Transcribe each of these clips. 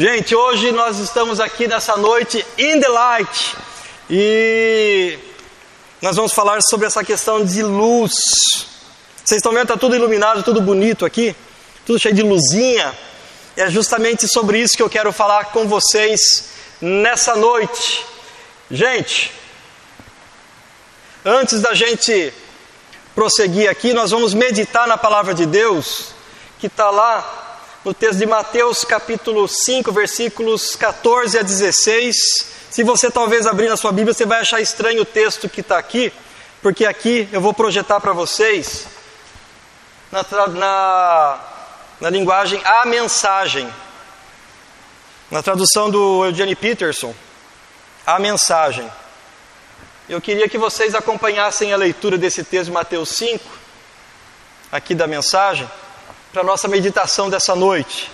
Gente, hoje nós estamos aqui nessa noite in the light e nós vamos falar sobre essa questão de luz. Vocês estão vendo, está tudo iluminado, tudo bonito aqui, tudo cheio de luzinha. É justamente sobre isso que eu quero falar com vocês nessa noite. Gente, antes da gente prosseguir aqui, nós vamos meditar na palavra de Deus, que está lá no texto de Mateus capítulo 5, versículos 14 a 16. Se você talvez abrir na sua Bíblia, você vai achar estranho o texto que está aqui, porque aqui eu vou projetar para vocês na, na, na linguagem a mensagem. Na tradução do Eugene Peterson, a mensagem. Eu queria que vocês acompanhassem a leitura desse texto de Mateus 5, aqui da mensagem para a nossa meditação dessa noite.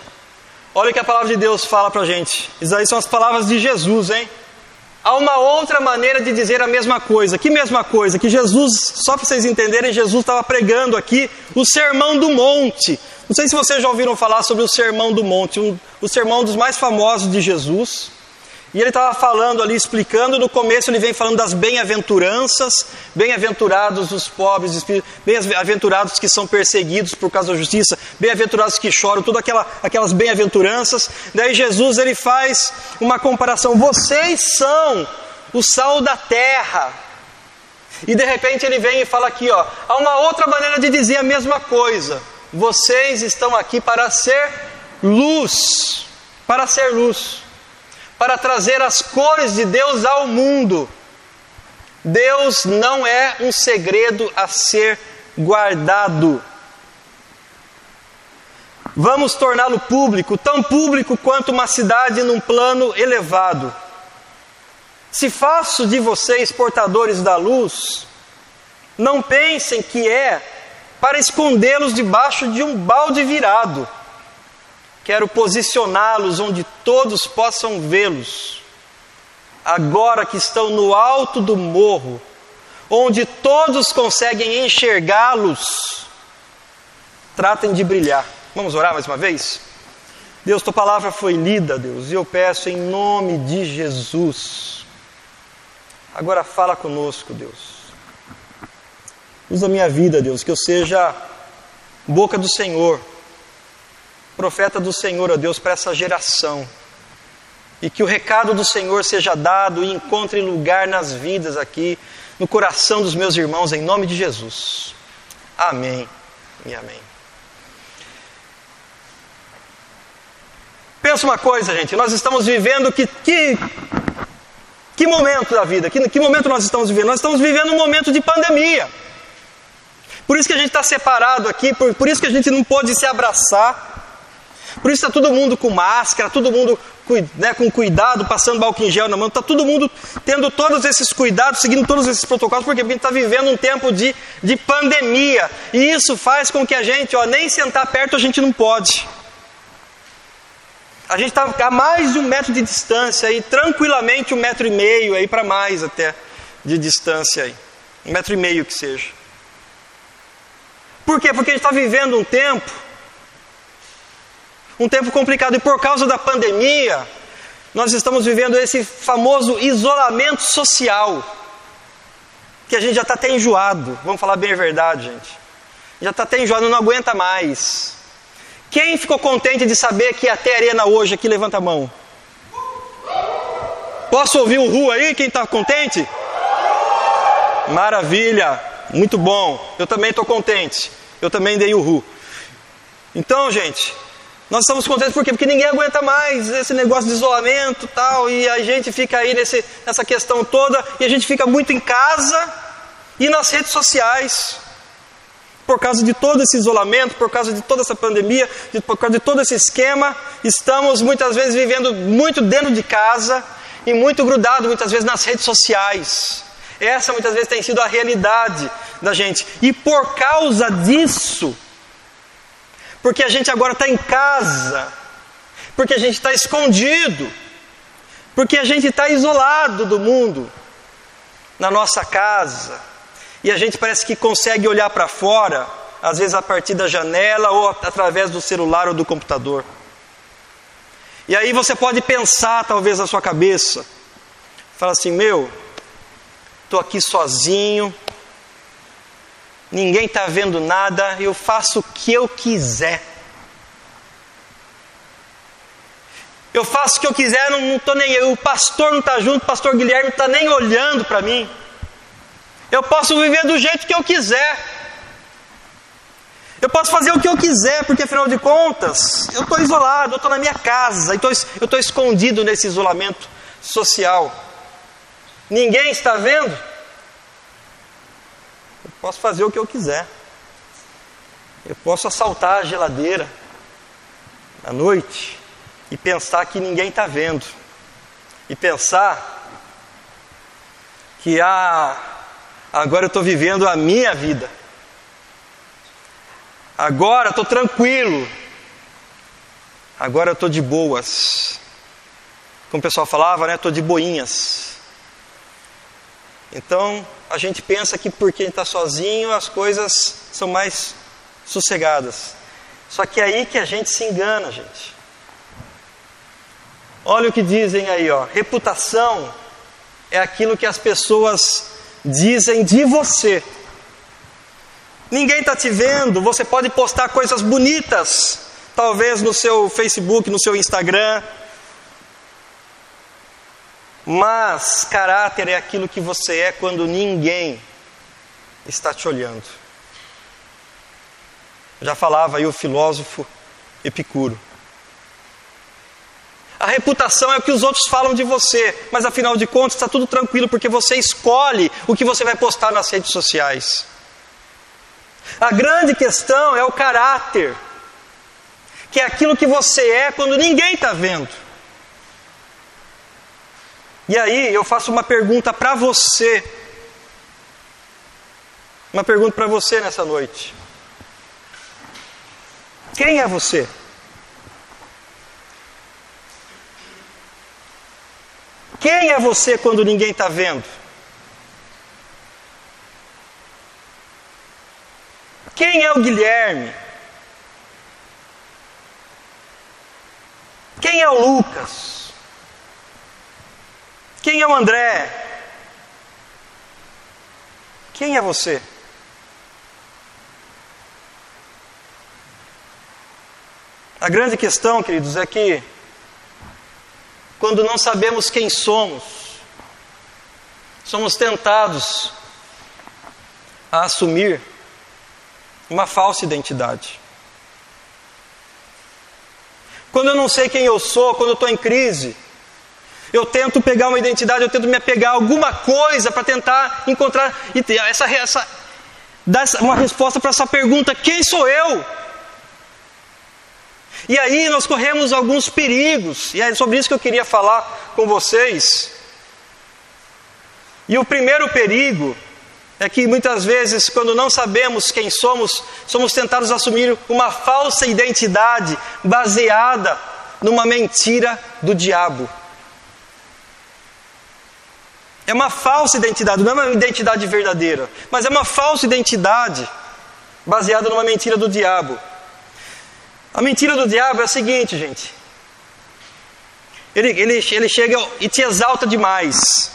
Olha o que a palavra de Deus fala para a gente. Isso aí são as palavras de Jesus, hein? Há uma outra maneira de dizer a mesma coisa. Que mesma coisa? Que Jesus, só para vocês entenderem, Jesus estava pregando aqui o Sermão do Monte. Não sei se vocês já ouviram falar sobre o Sermão do Monte, um, o sermão dos mais famosos de Jesus. E ele estava falando ali, explicando, no começo ele vem falando das bem-aventuranças, bem-aventurados os pobres, bem-aventurados que são perseguidos por causa da justiça, bem-aventurados que choram, todas aquela, aquelas bem-aventuranças. Daí Jesus ele faz uma comparação, vocês são o sal da terra. E de repente ele vem e fala aqui, ó, há uma outra maneira de dizer a mesma coisa. Vocês estão aqui para ser luz, para ser luz para trazer as cores de Deus ao mundo. Deus não é um segredo a ser guardado. Vamos torná-lo público, tão público quanto uma cidade num plano elevado. Se faço de vocês portadores da luz, não pensem que é para escondê-los debaixo de um balde virado Quero posicioná-los onde todos possam vê-los. Agora que estão no alto do morro, onde todos conseguem enxergá-los, tratem de brilhar. Vamos orar mais uma vez? Deus, tua palavra foi lida, Deus, e eu peço em nome de Jesus. Agora fala conosco, Deus. Usa minha vida, Deus, que eu seja boca do Senhor profeta do Senhor, ó Deus, para essa geração. E que o recado do Senhor seja dado e encontre lugar nas vidas aqui, no coração dos meus irmãos, em nome de Jesus. Amém e amém. Pensa uma coisa, gente, nós estamos vivendo que, que, que momento da vida? Que, que momento nós estamos vivendo? Nós estamos vivendo um momento de pandemia. Por isso que a gente está separado aqui, por, por isso que a gente não pode se abraçar. Por isso está todo mundo com máscara, todo mundo né, com cuidado, passando álcool em gel na mão, está todo mundo tendo todos esses cuidados, seguindo todos esses protocolos, porque a gente está vivendo um tempo de, de pandemia. E isso faz com que a gente, ó, nem sentar perto a gente não pode. A gente está a mais de um metro de distância aí, tranquilamente um metro e meio aí para mais até de distância aí. Um metro e meio que seja. Por quê? Porque a gente está vivendo um tempo um tempo complicado e por causa da pandemia, nós estamos vivendo esse famoso isolamento social, que a gente já está até enjoado, vamos falar bem a verdade, gente. Já está até enjoado, não aguenta mais. Quem ficou contente de saber que ter arena hoje aqui, levanta a mão. Posso ouvir um ru aí? Quem está contente? Maravilha, muito bom. Eu também estou contente. Eu também dei o ru. Então, gente, nós estamos contentes por quê? Porque ninguém aguenta mais esse negócio de isolamento tal, e a gente fica aí nesse, nessa questão toda, e a gente fica muito em casa e nas redes sociais. Por causa de todo esse isolamento, por causa de toda essa pandemia, de, por causa de todo esse esquema, estamos muitas vezes vivendo muito dentro de casa e muito grudado muitas vezes nas redes sociais. Essa muitas vezes tem sido a realidade da gente. E por causa disso, porque a gente agora está em casa, porque a gente está escondido, porque a gente está isolado do mundo, na nossa casa, e a gente parece que consegue olhar para fora, às vezes a partir da janela ou através do celular ou do computador. E aí você pode pensar, talvez, na sua cabeça, fala assim: meu, estou aqui sozinho, ninguém está vendo nada, eu faço o que eu quiser. Eu faço o que eu quiser, não estou nem eu. O pastor não está junto, o pastor Guilherme não está nem olhando para mim. Eu posso viver do jeito que eu quiser. Eu posso fazer o que eu quiser, porque afinal de contas, eu estou isolado, eu estou na minha casa, eu estou escondido nesse isolamento social. Ninguém está vendo? Eu posso fazer o que eu quiser. Eu posso assaltar a geladeira à noite e pensar que ninguém está vendo. E pensar que ah, agora eu estou vivendo a minha vida. Agora estou tranquilo. Agora eu estou de boas. Como o pessoal falava, né? Estou de boinhas. Então a gente pensa que porque está sozinho as coisas são mais sossegadas. Só que é aí que a gente se engana, gente. Olha o que dizem aí, ó. Reputação é aquilo que as pessoas dizem de você. Ninguém está te vendo, você pode postar coisas bonitas, talvez no seu Facebook, no seu Instagram. Mas caráter é aquilo que você é quando ninguém está te olhando. Já falava aí o filósofo Epicuro. A reputação é o que os outros falam de você, mas afinal de contas está tudo tranquilo porque você escolhe o que você vai postar nas redes sociais. A grande questão é o caráter, que é aquilo que você é quando ninguém está vendo. E aí eu faço uma pergunta para você. Uma pergunta para você nessa noite. Quem é você? Quem é você quando ninguém está vendo? Quem é o Guilherme? Quem é o Lucas? Quem é o André? Quem é você? A grande questão, queridos, é que quando não sabemos quem somos, somos tentados a assumir uma falsa identidade. Quando eu não sei quem eu sou, quando eu estou em crise, eu tento pegar uma identidade, eu tento me apegar a alguma coisa para tentar encontrar e ter essa, essa, dar uma resposta para essa pergunta: quem sou eu? E aí nós corremos alguns perigos, e é sobre isso que eu queria falar com vocês. E o primeiro perigo é que muitas vezes, quando não sabemos quem somos, somos tentados a assumir uma falsa identidade baseada numa mentira do diabo. É uma falsa identidade, não é uma identidade verdadeira, mas é uma falsa identidade baseada numa mentira do diabo. A mentira do diabo é a seguinte, gente. Ele, ele, ele chega e te exalta demais.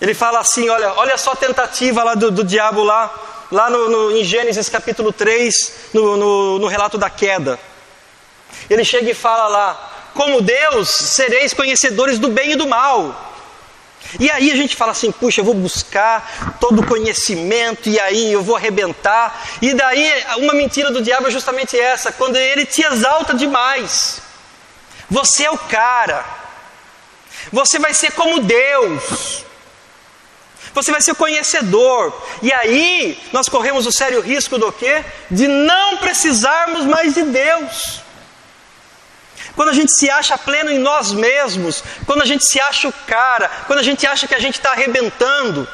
Ele fala assim: olha, olha só a tentativa lá do, do diabo lá, lá no, no, em Gênesis capítulo 3, no, no, no relato da queda. Ele chega e fala lá: como Deus sereis conhecedores do bem e do mal. E aí a gente fala assim, puxa, eu vou buscar todo o conhecimento e aí eu vou arrebentar. E daí uma mentira do diabo é justamente essa, quando ele te exalta demais. Você é o cara. Você vai ser como Deus. Você vai ser conhecedor. E aí nós corremos o sério risco do quê? De não precisarmos mais de Deus quando a gente se acha pleno em nós mesmos, quando a gente se acha o cara, quando a gente acha que a gente está arrebentando,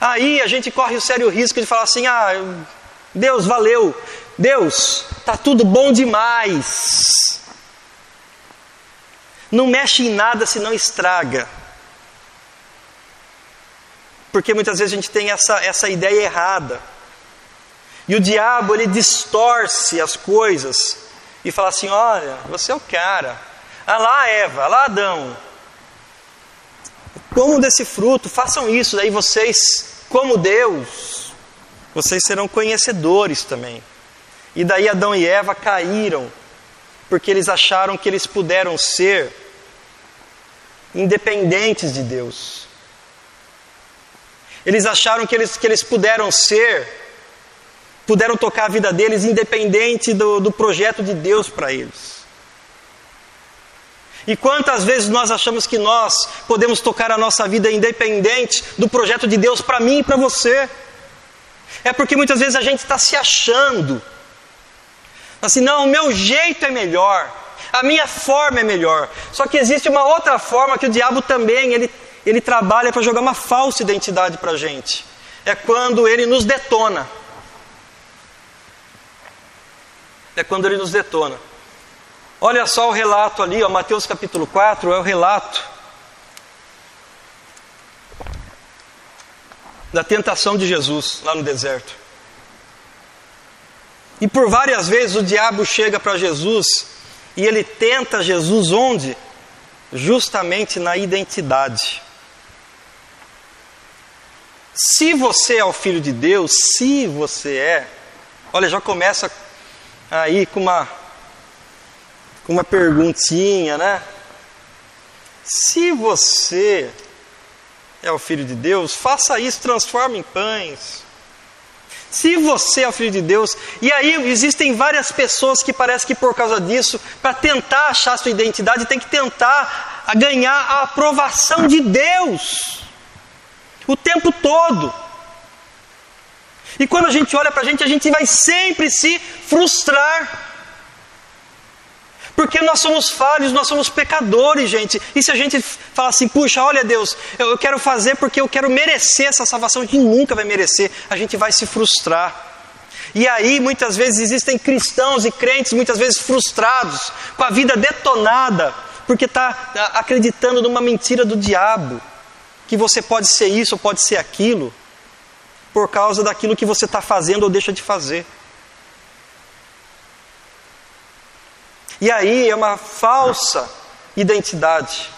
aí a gente corre o sério risco de falar assim: ah, Deus, valeu, Deus, tá tudo bom demais. Não mexe em nada se não estraga. Porque muitas vezes a gente tem essa, essa ideia errada E o diabo, ele distorce as coisas e fala assim: olha, você é o cara. Ah lá, Eva, ah lá, Adão. Comam desse fruto, façam isso, daí vocês, como Deus, vocês serão conhecedores também. E daí Adão e Eva caíram, porque eles acharam que eles puderam ser independentes de Deus. Eles acharam que eles, que eles puderam ser, puderam tocar a vida deles independente do, do projeto de Deus para eles. E quantas vezes nós achamos que nós podemos tocar a nossa vida independente do projeto de Deus para mim e para você? É porque muitas vezes a gente está se achando. Assim, não, o meu jeito é melhor, a minha forma é melhor. Só que existe uma outra forma que o diabo também ele, ele trabalha para jogar uma falsa identidade para a gente. É quando ele nos detona. É quando ele nos detona. Olha só o relato ali, ó, Mateus capítulo 4 é o relato da tentação de Jesus lá no deserto. E por várias vezes o diabo chega para Jesus e ele tenta Jesus onde? Justamente na identidade. Se você é o filho de Deus, se você é, olha, já começa aí com uma com uma perguntinha, né? Se você é o filho de Deus, faça isso, transforme em pães. Se você é o filho de Deus, e aí existem várias pessoas que parece que por causa disso, para tentar achar sua identidade, tem que tentar ganhar a aprovação de Deus o tempo todo. E quando a gente olha para a gente, a gente vai sempre se frustrar. Porque nós somos falhos, nós somos pecadores, gente. E se a gente fala assim, puxa, olha Deus, eu, eu quero fazer porque eu quero merecer essa salvação, a gente nunca vai merecer, a gente vai se frustrar. E aí, muitas vezes, existem cristãos e crentes, muitas vezes frustrados, com a vida detonada, porque está acreditando numa mentira do diabo, que você pode ser isso ou pode ser aquilo, por causa daquilo que você está fazendo ou deixa de fazer. E aí é uma falsa identidade.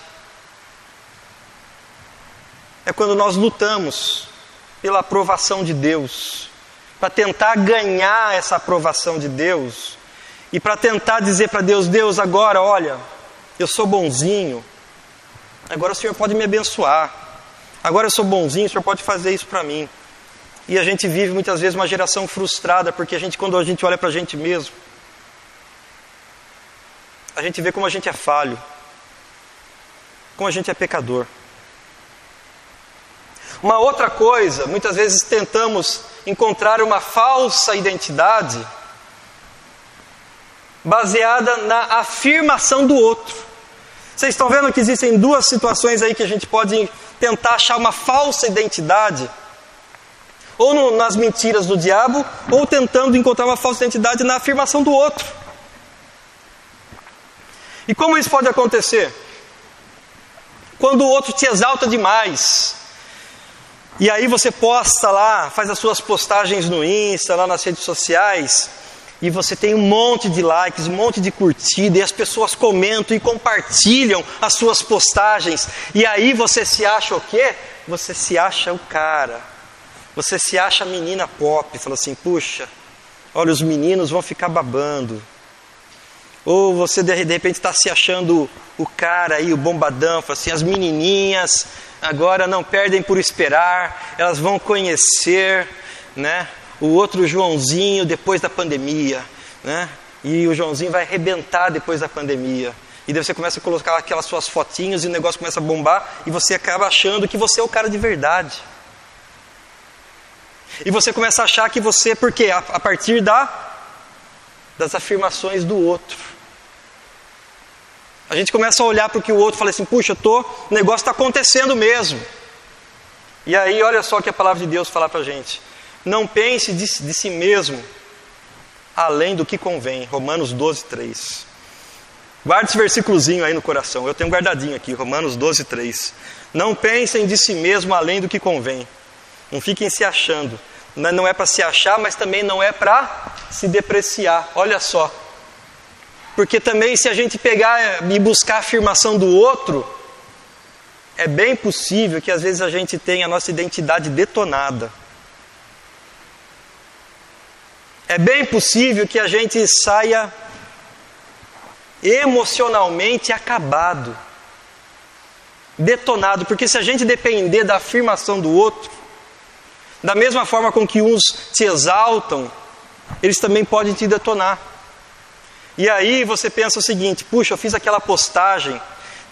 É quando nós lutamos pela aprovação de Deus, para tentar ganhar essa aprovação de Deus e para tentar dizer para Deus: Deus, agora, olha, eu sou bonzinho, agora o Senhor pode me abençoar, agora eu sou bonzinho, o Senhor pode fazer isso para mim. E a gente vive muitas vezes uma geração frustrada, porque a gente, quando a gente olha para a gente mesmo, a gente vê como a gente é falho, como a gente é pecador. Uma outra coisa, muitas vezes tentamos encontrar uma falsa identidade baseada na afirmação do outro. Vocês estão vendo que existem duas situações aí que a gente pode tentar achar uma falsa identidade? Ou no, nas mentiras do diabo, ou tentando encontrar uma falsa identidade na afirmação do outro. E como isso pode acontecer? Quando o outro te exalta demais. E aí você posta lá, faz as suas postagens no Insta, lá nas redes sociais, e você tem um monte de likes, um monte de curtida, e as pessoas comentam e compartilham as suas postagens. E aí você se acha o quê? Você se acha o cara. Você se acha menina pop, fala assim: "Puxa, olha os meninos vão ficar babando. Ou você de repente está se achando o cara aí, o bombadão, assim, as menininhas agora não perdem por esperar, elas vão conhecer, né? O outro Joãozinho depois da pandemia, né? E o Joãozinho vai arrebentar depois da pandemia. E daí você começa a colocar aquelas suas fotinhas e o negócio começa a bombar e você acaba achando que você é o cara de verdade. E você começa a achar que você, porque a, a partir da das afirmações do outro. A gente começa a olhar para o que o outro fala assim: puxa, tô, o negócio está acontecendo mesmo. E aí, olha só o que a palavra de Deus fala para a gente: não pense de, de, si mesmo além do que convém. Romanos 12, 3. Guarde esse versículozinho aí no coração. Eu tenho guardadinho aqui, Romanos 12, 3. Não pensem de si mesmo além do que convém. Não fiquem se achando. Não é para se achar, mas também não é para se depreciar. Olha só. Porque também, se a gente pegar e buscar a afirmação do outro, é bem possível que às vezes a gente tenha a nossa identidade detonada. É bem possível que a gente saia emocionalmente acabado, detonado, porque se a gente depender da afirmação do outro, da mesma forma com que uns te exaltam, eles também podem te detonar. E aí você pensa o seguinte: puxa, eu fiz aquela postagem,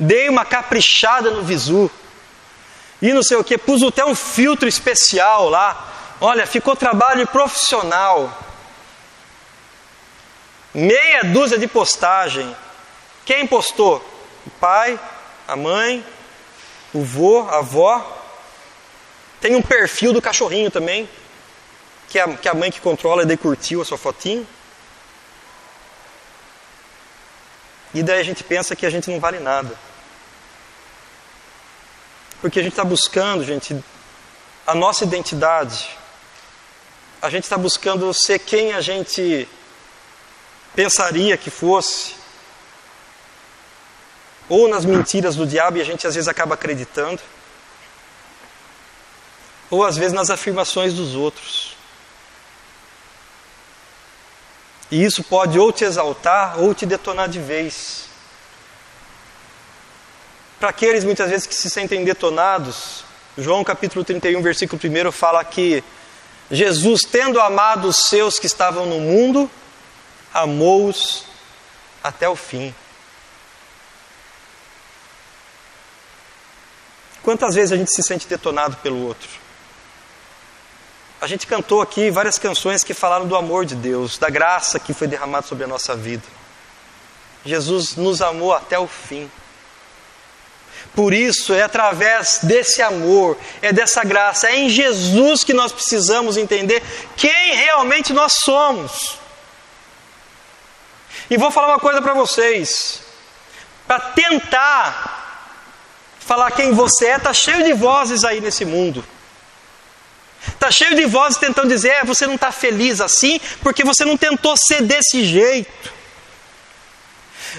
dei uma caprichada no visu, e não sei o que, pus até um filtro especial lá. Olha, ficou trabalho profissional. Meia dúzia de postagem. Quem postou? O pai, a mãe, o vô, a avó. Tem um perfil do cachorrinho também, que a, que a mãe que controla e curtiu a sua fotinho. E daí a gente pensa que a gente não vale nada. Porque a gente está buscando, gente, a nossa identidade. A gente está buscando ser quem a gente pensaria que fosse, ou nas mentiras do diabo e a gente às vezes acaba acreditando, ou às vezes nas afirmações dos outros. E isso pode ou te exaltar ou te detonar de vez. Para aqueles muitas vezes que se sentem detonados, João capítulo 31, versículo 1 fala que Jesus, tendo amado os seus que estavam no mundo, amou-os até o fim. Quantas vezes a gente se sente detonado pelo outro? A gente cantou aqui várias canções que falaram do amor de Deus, da graça que foi derramada sobre a nossa vida. Jesus nos amou até o fim. Por isso, é através desse amor, é dessa graça, é em Jesus que nós precisamos entender quem realmente nós somos. E vou falar uma coisa para vocês. Para tentar falar quem você é, está cheio de vozes aí nesse mundo. Está cheio de vozes tentando dizer: é, você não está feliz assim porque você não tentou ser desse jeito.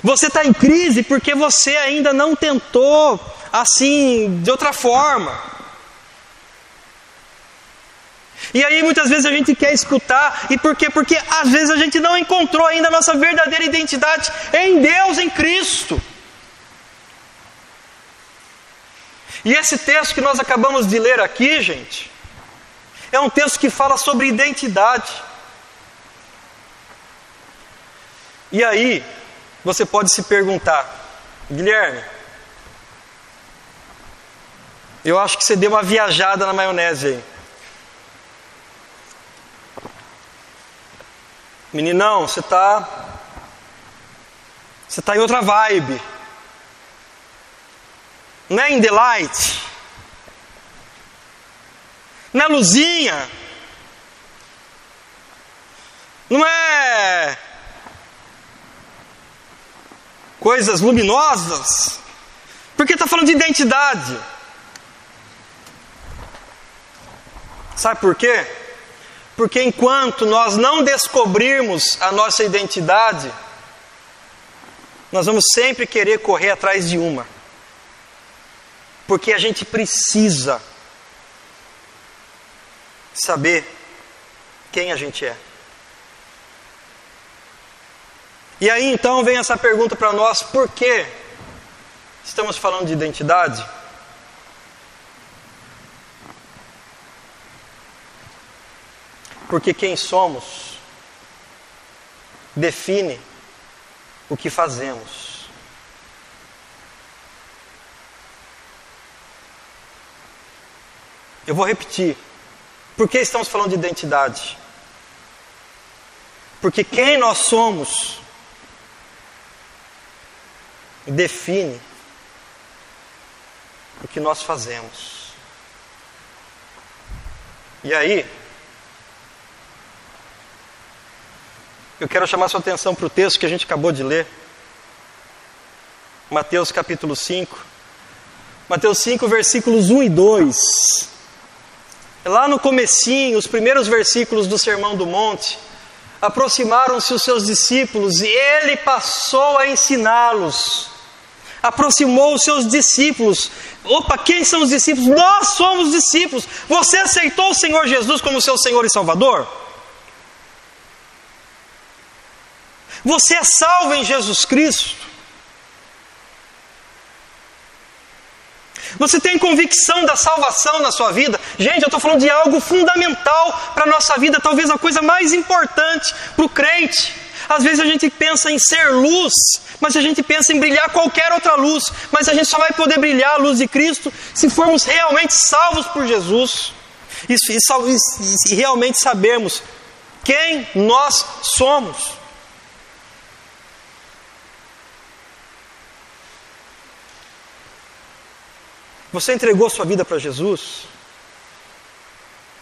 Você está em crise porque você ainda não tentou assim, de outra forma. E aí muitas vezes a gente quer escutar, e por quê? Porque às vezes a gente não encontrou ainda a nossa verdadeira identidade em Deus, em Cristo. E esse texto que nós acabamos de ler aqui, gente, é um texto que fala sobre identidade. E aí, você pode se perguntar, Guilherme, eu acho que você deu uma viajada na maionese aí. Meninão, você está. Você está em outra vibe. Não é em delight. É luzinha. Não é. Coisas luminosas. Porque está falando de identidade. Sabe por quê? Porque enquanto nós não descobrirmos a nossa identidade, nós vamos sempre querer correr atrás de uma. Porque a gente precisa saber quem a gente é. E aí então vem essa pergunta para nós: por que estamos falando de identidade? Porque quem somos define o que fazemos. Eu vou repetir. Por que estamos falando de identidade? Porque quem nós somos define o que nós fazemos. E aí, Eu quero chamar sua atenção para o texto que a gente acabou de ler. Mateus capítulo 5. Mateus 5, versículos 1 e 2. Lá no comecinho, os primeiros versículos do Sermão do Monte, aproximaram-se os seus discípulos e ele passou a ensiná-los. Aproximou os seus discípulos. Opa, quem são os discípulos? Nós somos discípulos. Você aceitou o Senhor Jesus como seu Senhor e Salvador? Você é salvo em Jesus Cristo? Você tem convicção da salvação na sua vida? Gente, eu estou falando de algo fundamental para a nossa vida, talvez a coisa mais importante para o crente. Às vezes a gente pensa em ser luz, mas a gente pensa em brilhar qualquer outra luz, mas a gente só vai poder brilhar a luz de Cristo se formos realmente salvos por Jesus e, e, e realmente sabermos quem nós somos. Você entregou sua vida para Jesus?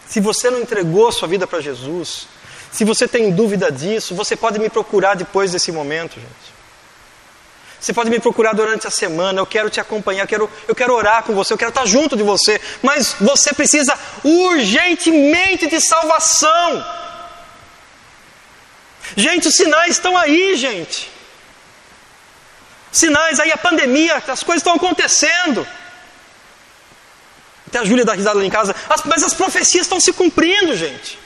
Se você não entregou sua vida para Jesus, se você tem dúvida disso, você pode me procurar depois desse momento, gente. Você pode me procurar durante a semana, eu quero te acompanhar, eu quero, eu quero orar com você, eu quero estar junto de você, mas você precisa urgentemente de salvação. Gente, os sinais estão aí, gente. Sinais aí, a pandemia, as coisas estão acontecendo. Até a Júlia dá risada lá em casa. As, mas as profecias estão se cumprindo, gente.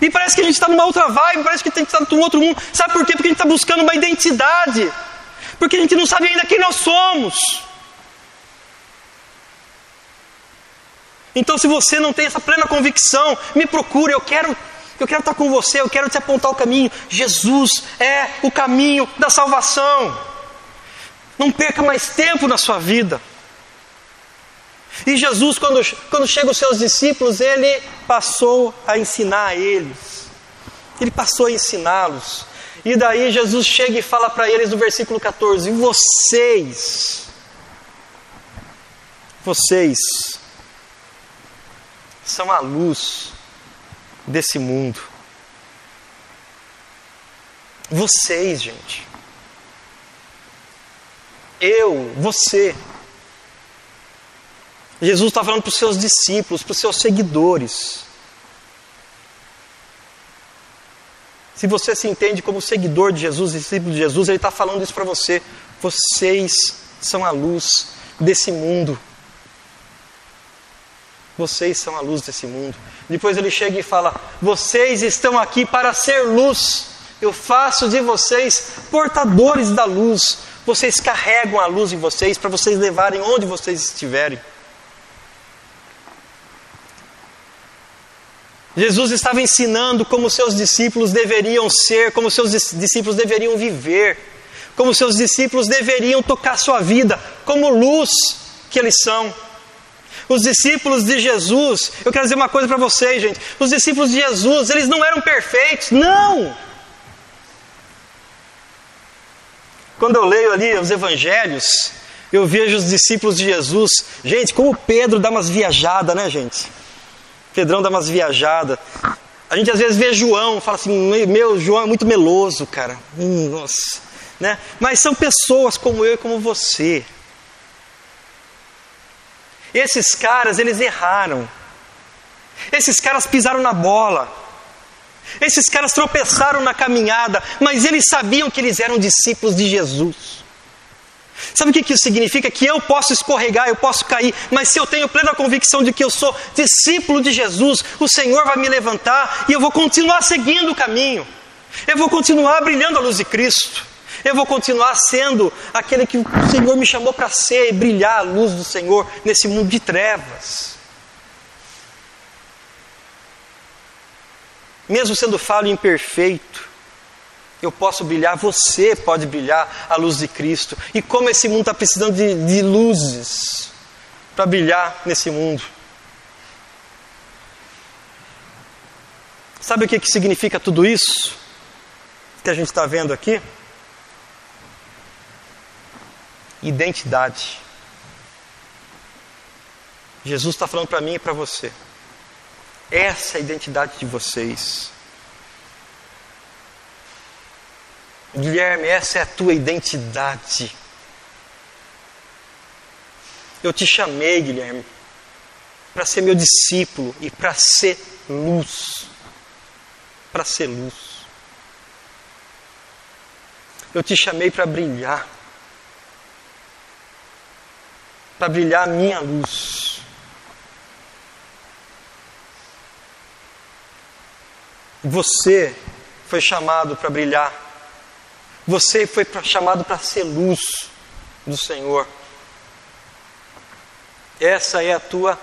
E parece que a gente está numa outra vibe, parece que tem que estar num outro mundo. Sabe por quê? Porque a gente está buscando uma identidade. Porque a gente não sabe ainda quem nós somos. Então, se você não tem essa plena convicção, me procure, eu quero, eu quero estar com você, eu quero te apontar o caminho. Jesus é o caminho da salvação. Não perca mais tempo na sua vida. E Jesus, quando, quando chega os seus discípulos, ele passou a ensinar a eles. Ele passou a ensiná-los. E daí Jesus chega e fala para eles no versículo 14: Vocês, vocês são a luz desse mundo. Vocês, gente. Eu, você. Jesus está falando para os seus discípulos, para os seus seguidores. Se você se entende como seguidor de Jesus, discípulo de Jesus, ele está falando isso para você. Vocês são a luz desse mundo. Vocês são a luz desse mundo. Depois ele chega e fala: Vocês estão aqui para ser luz. Eu faço de vocês portadores da luz. Vocês carregam a luz em vocês para vocês levarem onde vocês estiverem. Jesus estava ensinando como seus discípulos deveriam ser, como seus discípulos deveriam viver, como seus discípulos deveriam tocar sua vida, como luz que eles são. Os discípulos de Jesus, eu quero dizer uma coisa para vocês, gente. Os discípulos de Jesus, eles não eram perfeitos, não! Quando eu leio ali os evangelhos, eu vejo os discípulos de Jesus. Gente, como Pedro dá umas viajadas, né, gente? Pedrão dá umas viajadas. A gente às vezes vê João, fala assim, meu, João é muito meloso, cara. Hum, nossa. Né? Mas são pessoas como eu e como você. Esses caras, eles erraram. Esses caras pisaram na bola. Esses caras tropeçaram na caminhada, mas eles sabiam que eles eram discípulos de Jesus. Sabe o que isso significa? Que eu posso escorregar, eu posso cair, mas se eu tenho plena convicção de que eu sou discípulo de Jesus, o Senhor vai me levantar e eu vou continuar seguindo o caminho. Eu vou continuar brilhando a luz de Cristo. Eu vou continuar sendo aquele que o Senhor me chamou para ser e brilhar a luz do Senhor nesse mundo de trevas. Mesmo sendo falho e imperfeito, eu posso brilhar, você pode brilhar a luz de Cristo. E como esse mundo está precisando de, de luzes para brilhar nesse mundo. Sabe o que, que significa tudo isso que a gente está vendo aqui? Identidade. Jesus está falando para mim e para você. Essa é a identidade de vocês. Guilherme, essa é a tua identidade. Eu te chamei, Guilherme. para ser meu discípulo e para ser luz. Para ser luz. Eu te chamei para brilhar. Para brilhar a minha luz. Você foi chamado para brilhar. Você foi chamado para ser luz do Senhor. Essa é a tua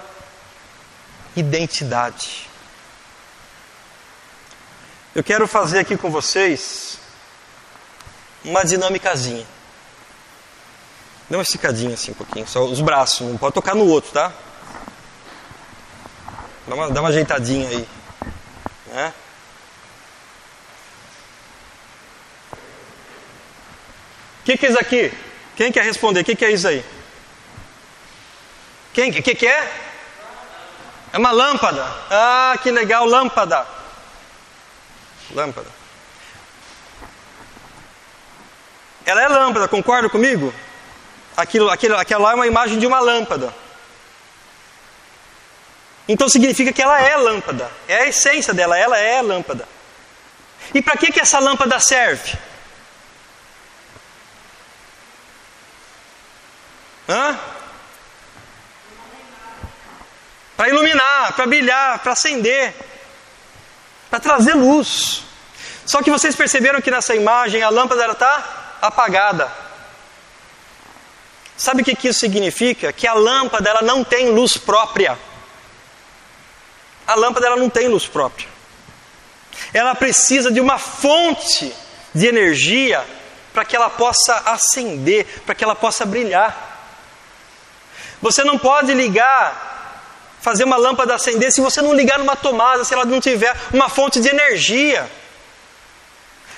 identidade. Eu quero fazer aqui com vocês uma dinâmicazinha. Dá uma esticadinha assim um pouquinho, só os braços, não pode tocar no outro, tá? Dá uma, dá uma ajeitadinha aí. Né? O que, que é isso aqui? Quem quer responder? O que, que é isso aí? Quem? O que, que é? É uma lâmpada. Ah, que legal, lâmpada. Lâmpada. Ela é lâmpada, concorda comigo? Aquilo, aquilo, aquela lá é uma imagem de uma lâmpada. Então significa que ela é lâmpada. É a essência dela, ela é lâmpada. E para que, que essa lâmpada serve? Hã? Para iluminar, para brilhar, para acender, para trazer luz. Só que vocês perceberam que nessa imagem a lâmpada está apagada. Sabe o que, que isso significa? Que a lâmpada ela não tem luz própria. A lâmpada ela não tem luz própria. Ela precisa de uma fonte de energia para que ela possa acender, para que ela possa brilhar. Você não pode ligar, fazer uma lâmpada acender se você não ligar numa tomada, se ela não tiver uma fonte de energia.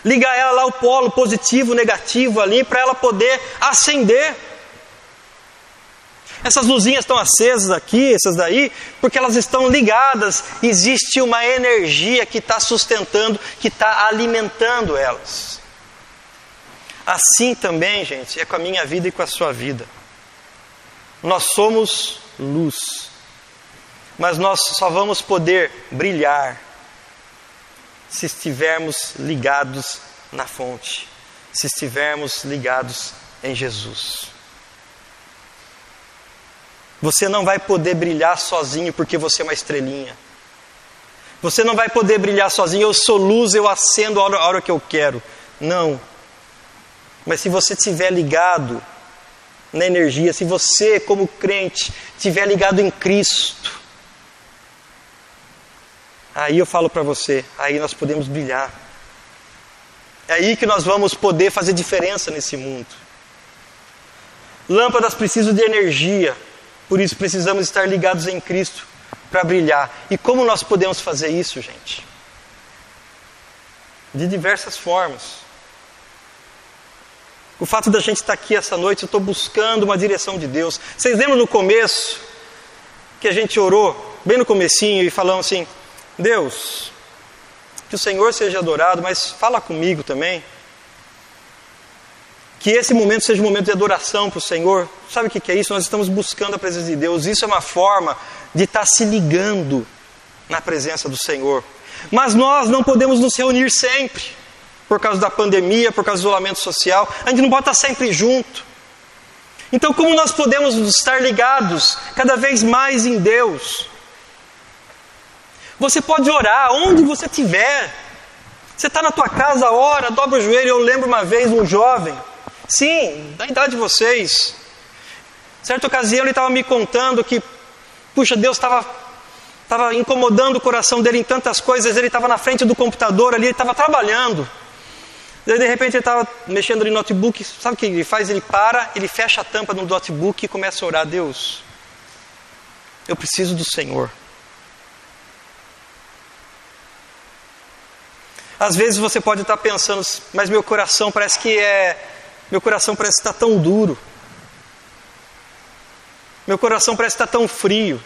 Ligar ela lá o polo positivo, negativo ali para ela poder acender. Essas luzinhas estão acesas aqui, essas daí, porque elas estão ligadas. Existe uma energia que está sustentando, que está alimentando elas. Assim também, gente, é com a minha vida e com a sua vida. Nós somos luz, mas nós só vamos poder brilhar se estivermos ligados na fonte, se estivermos ligados em Jesus. Você não vai poder brilhar sozinho porque você é uma estrelinha. Você não vai poder brilhar sozinho, eu sou luz, eu acendo a hora, a hora que eu quero. Não. Mas se você estiver ligado na energia, se você, como crente, estiver ligado em Cristo, aí eu falo para você, aí nós podemos brilhar. É aí que nós vamos poder fazer diferença nesse mundo. Lâmpadas precisam de energia, por isso precisamos estar ligados em Cristo para brilhar. E como nós podemos fazer isso, gente? De diversas formas. O fato da gente estar aqui essa noite, eu estou buscando uma direção de Deus. Vocês lembram no começo que a gente orou, bem no comecinho, e falamos assim, Deus, que o Senhor seja adorado, mas fala comigo também. Que esse momento seja um momento de adoração para o Senhor. Sabe o que é isso? Nós estamos buscando a presença de Deus. Isso é uma forma de estar se ligando na presença do Senhor. Mas nós não podemos nos reunir sempre por causa da pandemia, por causa do isolamento social. A gente não pode estar sempre junto. Então, como nós podemos estar ligados cada vez mais em Deus? Você pode orar onde você estiver. Você está na tua casa, ora, dobra o joelho. Eu lembro uma vez um jovem, sim, da idade de vocês. Certa ocasião ele estava me contando que, puxa, Deus estava estava incomodando o coração dele em tantas coisas. Ele estava na frente do computador ali, ele estava trabalhando. Daí de repente ele estava mexendo no notebook, sabe o que ele faz? Ele para, ele fecha a tampa do notebook e começa a orar: Deus, eu preciso do Senhor. Às vezes você pode estar pensando, mas meu coração parece que é. Meu coração parece estar tão duro. Meu coração parece estar tão frio.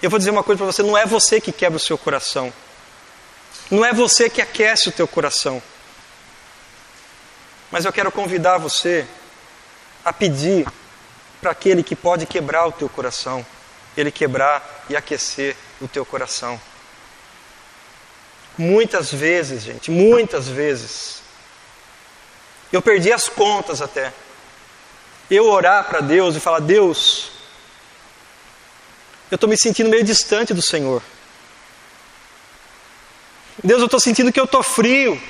Eu vou dizer uma coisa para você: não é você que quebra o seu coração. Não é você que aquece o teu coração. Mas eu quero convidar você a pedir para aquele que pode quebrar o teu coração, ele quebrar e aquecer o teu coração. Muitas vezes, gente, muitas vezes, eu perdi as contas até. Eu orar para Deus e falar: Deus, eu estou me sentindo meio distante do Senhor. Deus, eu estou sentindo que eu estou frio.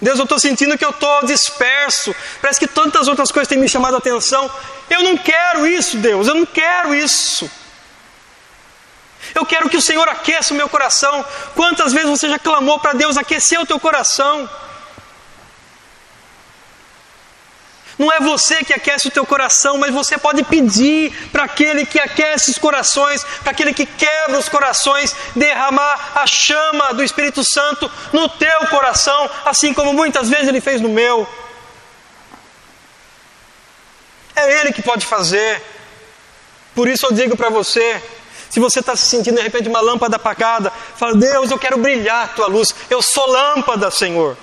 Deus, eu estou sentindo que eu estou disperso. Parece que tantas outras coisas têm me chamado a atenção. Eu não quero isso, Deus, eu não quero isso. Eu quero que o Senhor aqueça o meu coração. Quantas vezes você já clamou para Deus aquecer o teu coração? Não é você que aquece o teu coração, mas você pode pedir para aquele que aquece os corações, para aquele que quebra os corações, derramar a chama do Espírito Santo no teu coração, assim como muitas vezes ele fez no meu. É ele que pode fazer. Por isso eu digo para você, se você está se sentindo de repente uma lâmpada apagada, fala: Deus, eu quero brilhar a tua luz. Eu sou lâmpada, Senhor.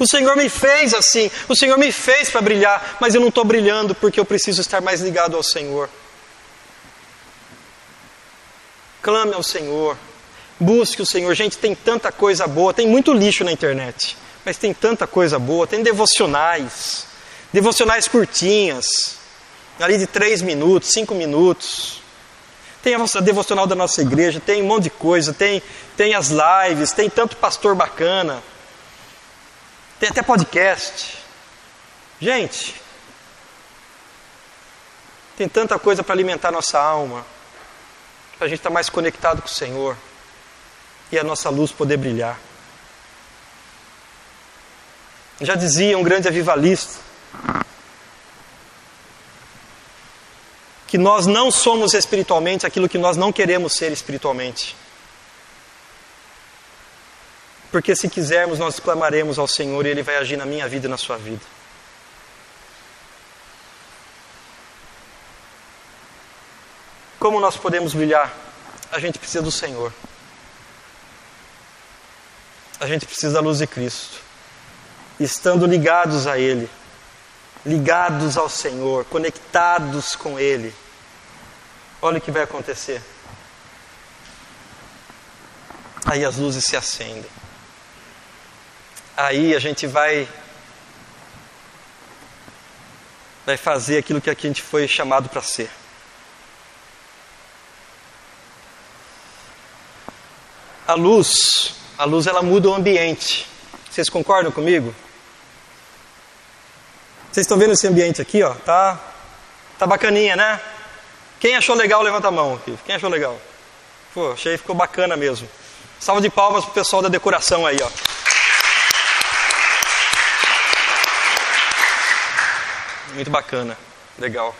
O Senhor me fez assim, o Senhor me fez para brilhar, mas eu não estou brilhando porque eu preciso estar mais ligado ao Senhor. Clame ao Senhor, busque o Senhor. Gente, tem tanta coisa boa, tem muito lixo na internet, mas tem tanta coisa boa. Tem devocionais, devocionais curtinhas, ali de três minutos, cinco minutos. Tem a devocional da nossa igreja, tem um monte de coisa, tem, tem as lives, tem tanto pastor bacana. Tem até podcast. Gente, tem tanta coisa para alimentar nossa alma, para a gente estar tá mais conectado com o Senhor e a nossa luz poder brilhar. Já dizia um grande avivalista que nós não somos espiritualmente aquilo que nós não queremos ser espiritualmente. Porque se quisermos, nós clamaremos ao Senhor e Ele vai agir na minha vida e na sua vida. Como nós podemos brilhar? A gente precisa do Senhor. A gente precisa da luz de Cristo. Estando ligados a Ele, ligados ao Senhor, conectados com Ele, olha o que vai acontecer. Aí as luzes se acendem aí a gente vai vai fazer aquilo que a gente foi chamado para ser. A luz, a luz ela muda o ambiente. Vocês concordam comigo? Vocês estão vendo esse ambiente aqui, ó? Tá, tá bacaninha, né? Quem achou legal, levanta a mão aqui. Quem achou legal? Pô, achei ficou bacana mesmo. Salva de palmas pro pessoal da decoração aí, ó. Muito bacana, legal.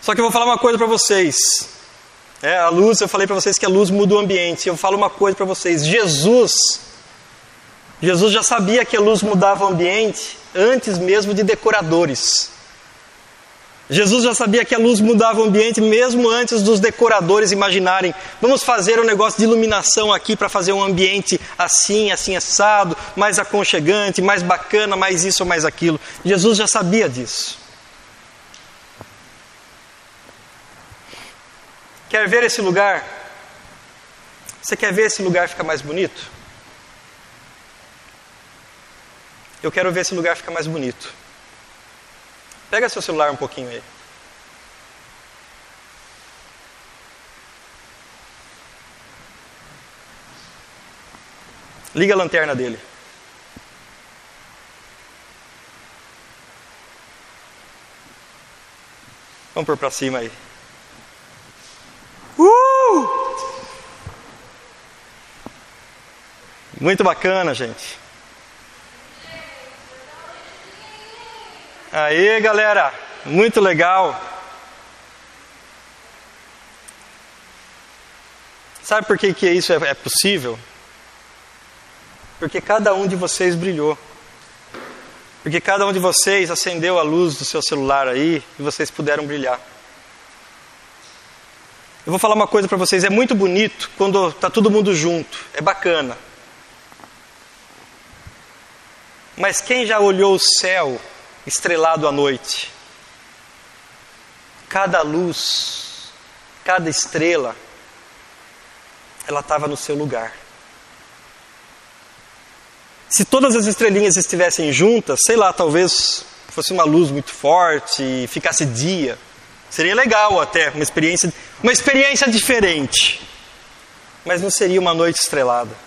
Só que eu vou falar uma coisa para vocês. É, a luz, eu falei para vocês que a luz muda o ambiente. Eu falo uma coisa para vocês. Jesus, Jesus já sabia que a luz mudava o ambiente antes mesmo de decoradores. Jesus já sabia que a luz mudava o ambiente mesmo antes dos decoradores imaginarem, vamos fazer um negócio de iluminação aqui para fazer um ambiente assim, assim assado, mais aconchegante, mais bacana, mais isso mais aquilo. Jesus já sabia disso. Quer ver esse lugar? Você quer ver esse lugar ficar mais bonito? Eu quero ver esse lugar ficar mais bonito. Pega seu celular um pouquinho aí. Liga a lanterna dele. Vamos por para cima aí. Uh! Muito bacana, gente. Aí, galera, muito legal. Sabe por que, que isso é, é possível? Porque cada um de vocês brilhou. Porque cada um de vocês acendeu a luz do seu celular aí e vocês puderam brilhar. Eu vou falar uma coisa para vocês: é muito bonito quando está todo mundo junto, é bacana. Mas quem já olhou o céu estrelado à noite. Cada luz, cada estrela, ela estava no seu lugar. Se todas as estrelinhas estivessem juntas, sei lá, talvez fosse uma luz muito forte e ficasse dia. Seria legal até, uma experiência, uma experiência diferente. Mas não seria uma noite estrelada.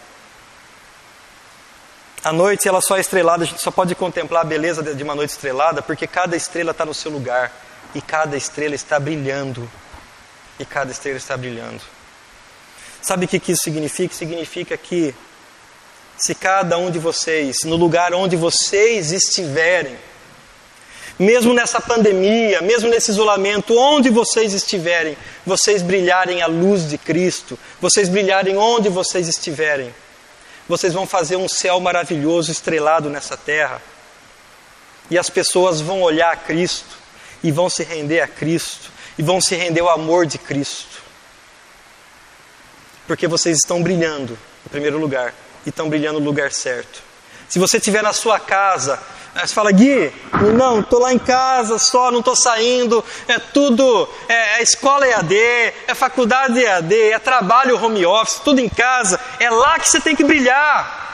A noite ela só é estrelada, a gente só pode contemplar a beleza de uma noite estrelada porque cada estrela está no seu lugar e cada estrela está brilhando. E cada estrela está brilhando. Sabe o que isso significa? Significa que se cada um de vocês, no lugar onde vocês estiverem, mesmo nessa pandemia, mesmo nesse isolamento, onde vocês estiverem, vocês brilharem a luz de Cristo, vocês brilharem onde vocês estiverem, vocês vão fazer um céu maravilhoso estrelado nessa terra. E as pessoas vão olhar a Cristo e vão se render a Cristo e vão se render ao amor de Cristo. Porque vocês estão brilhando, em primeiro lugar, e estão brilhando no lugar certo. Se você estiver na sua casa, você fala, Gui, não, estou lá em casa só, não estou saindo, é tudo, é, é escola EAD, é faculdade EAD, é trabalho home office, tudo em casa, é lá que você tem que brilhar.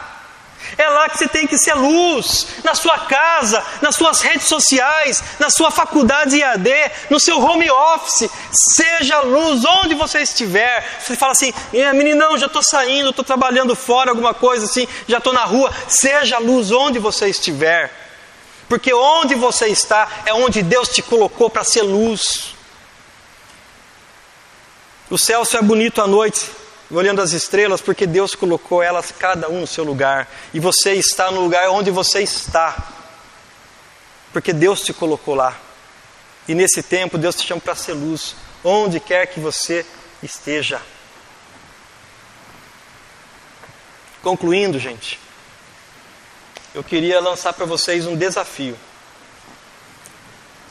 É lá que você tem que ser luz, na sua casa, nas suas redes sociais, na sua faculdade IAD, no seu home office. Seja luz onde você estiver. Você fala assim, é, meninão, já estou saindo, estou trabalhando fora, alguma coisa assim, já estou na rua. Seja luz onde você estiver. Porque onde você está é onde Deus te colocou para ser luz. O céu só é bonito à noite, olhando as estrelas, porque Deus colocou elas cada um no seu lugar. E você está no lugar onde você está. Porque Deus te colocou lá. E nesse tempo Deus te chama para ser luz, onde quer que você esteja. Concluindo, gente, eu queria lançar para vocês um desafio.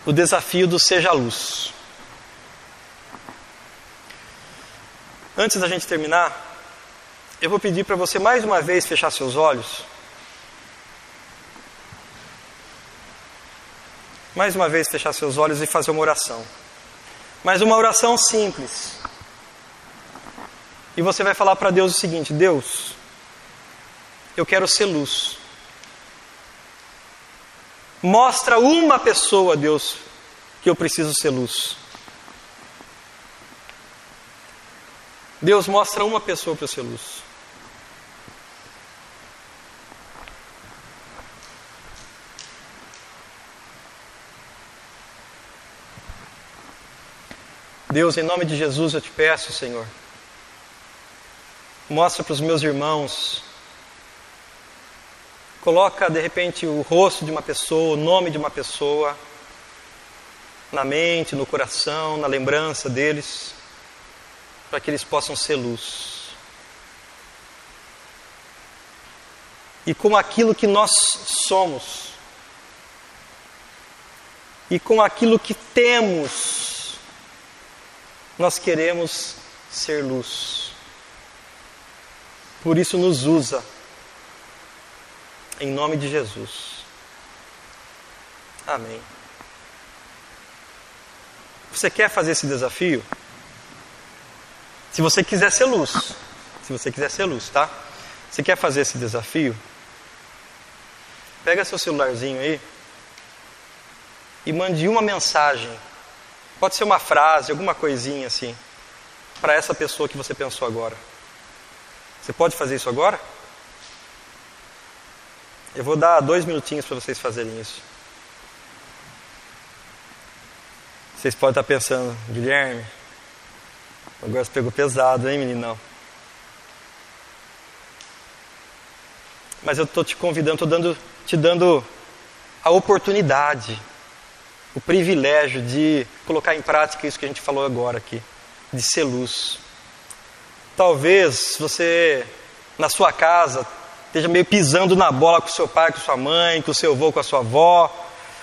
O desafio do Seja Luz. Antes da gente terminar, eu vou pedir para você mais uma vez fechar seus olhos. Mais uma vez fechar seus olhos e fazer uma oração. Mas uma oração simples. E você vai falar para Deus o seguinte: Deus, eu quero ser luz. Mostra uma pessoa, Deus, que eu preciso ser luz. Deus mostra uma pessoa para ser luz. Deus, em nome de Jesus eu te peço, Senhor, mostra para os meus irmãos, coloca de repente o rosto de uma pessoa, o nome de uma pessoa, na mente, no coração, na lembrança deles para que eles possam ser luz. E com aquilo que nós somos, e com aquilo que temos, nós queremos ser luz. Por isso, nos usa, em nome de Jesus. Amém. Você quer fazer esse desafio? Se você quiser ser luz, se você quiser ser luz, tá? Você quer fazer esse desafio? Pega seu celularzinho aí e mande uma mensagem. Pode ser uma frase, alguma coisinha assim, para essa pessoa que você pensou agora. Você pode fazer isso agora? Eu vou dar dois minutinhos para vocês fazerem isso. Vocês podem estar pensando, Guilherme, Agora você pegou pesado, hein, meninão? Mas eu estou te convidando, estou dando, te dando a oportunidade, o privilégio de colocar em prática isso que a gente falou agora aqui, de ser luz. Talvez você, na sua casa, esteja meio pisando na bola com seu pai, com sua mãe, com seu avô, com a sua avó,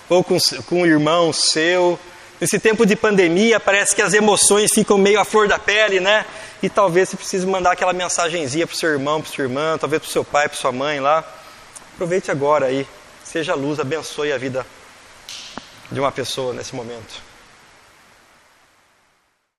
ou com, com um irmão seu, Nesse tempo de pandemia, parece que as emoções ficam meio à flor da pele, né? E talvez você precise mandar aquela mensagenzinha para o seu irmão, para sua irmã, talvez para o seu pai, para sua mãe lá. Aproveite agora aí. Seja luz, abençoe a vida de uma pessoa nesse momento.